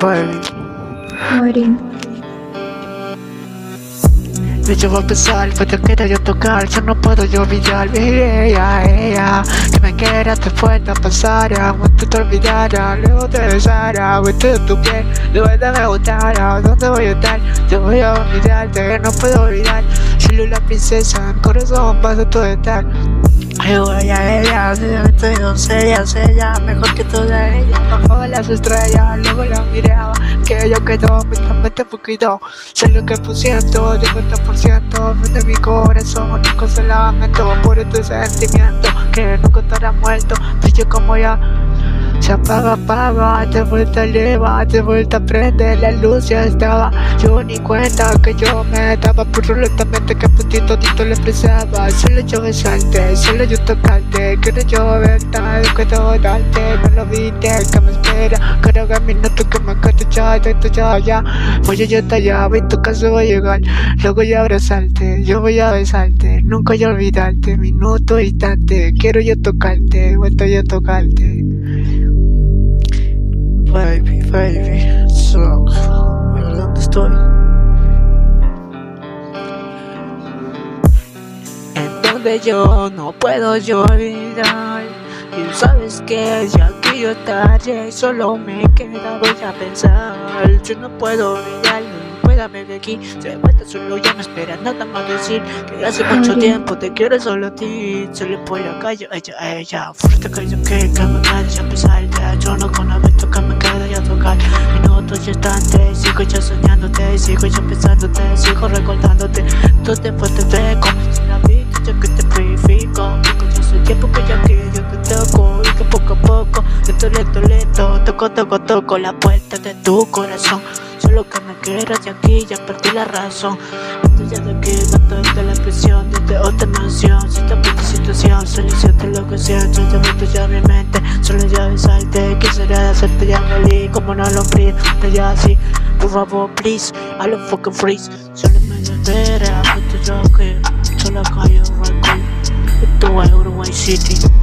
baby. Morín. Me llevo a pensar, pues te quiero yo tocar, yo no puedo yo olvidar, ella, ella, que me quiera te pueda pasar, cuando te olvidara, luego te besara, vete de tu piel, luego te me gustara, ¿dónde voy a estar? Yo voy a olvidarte, no puedo olvidar, soy la princesa, corazón pasa todo estar. Ay, voy a ella, estoy doncella, ella, mejor que toda ella, bajo las estrellas, luego la yo quedó, mentalmente poquito, sé lo que de 50% de mi corazón, se lamento por este sentimiento, que nunca estará muerto, brillo como ya. Se apaga, apaga, de vuelta eleva, de vuelta prende, la luz ya estaba. Yo ni cuenta que yo me daba por lentamente que a puntito tito le expresaba. Solo yo besarte, solo yo tocarte, quiero yo verte, todo darte, no lo viste, que me espera, cada que minuto que me quedo ya, estoy ya, ya. Voy a yo allá, voy tu casa voy a llegar, luego voy a abrazarte, yo voy a besarte, nunca voy a olvidarte, minuto, instante, quiero yo tocarte, vuelto yo tocarte. Baby, baby, so, ¿dónde estoy? En donde yo no puedo yo olvidar. Y sabes que ya que yo estaré, solo me queda voy a pensar. Yo no puedo olvidar, cuédame de aquí. Se vuelta solo ya no espera nada más decir. Que hace mucho tiempo te quiero solo a ti. Solo por la calle, ella, ella. Fuerte que yo que, ya pesar. Pensándote, sigo recordándote. Todo tiempo te veo como si la vida ya que te purifico. Yo soy tiempo que ya que yo te toco. Y que poco a poco, lento, lento, lento. Toco, toco, toco la puerta de tu corazón. Solo que me quieras de aquí, ya perdí la razón. Estoy ya de aquí, dándote la presión desde otra emoción. Si puta situación, solicito lo que siento. Ya meto ya mi mente, solo ya besarte. Quisiera hacerte ya feliz, como no lo frío. Te ya así, por please. I love fucking freeze. Solo me espera, esto yo que solo cayó, Esto es Uruguay City.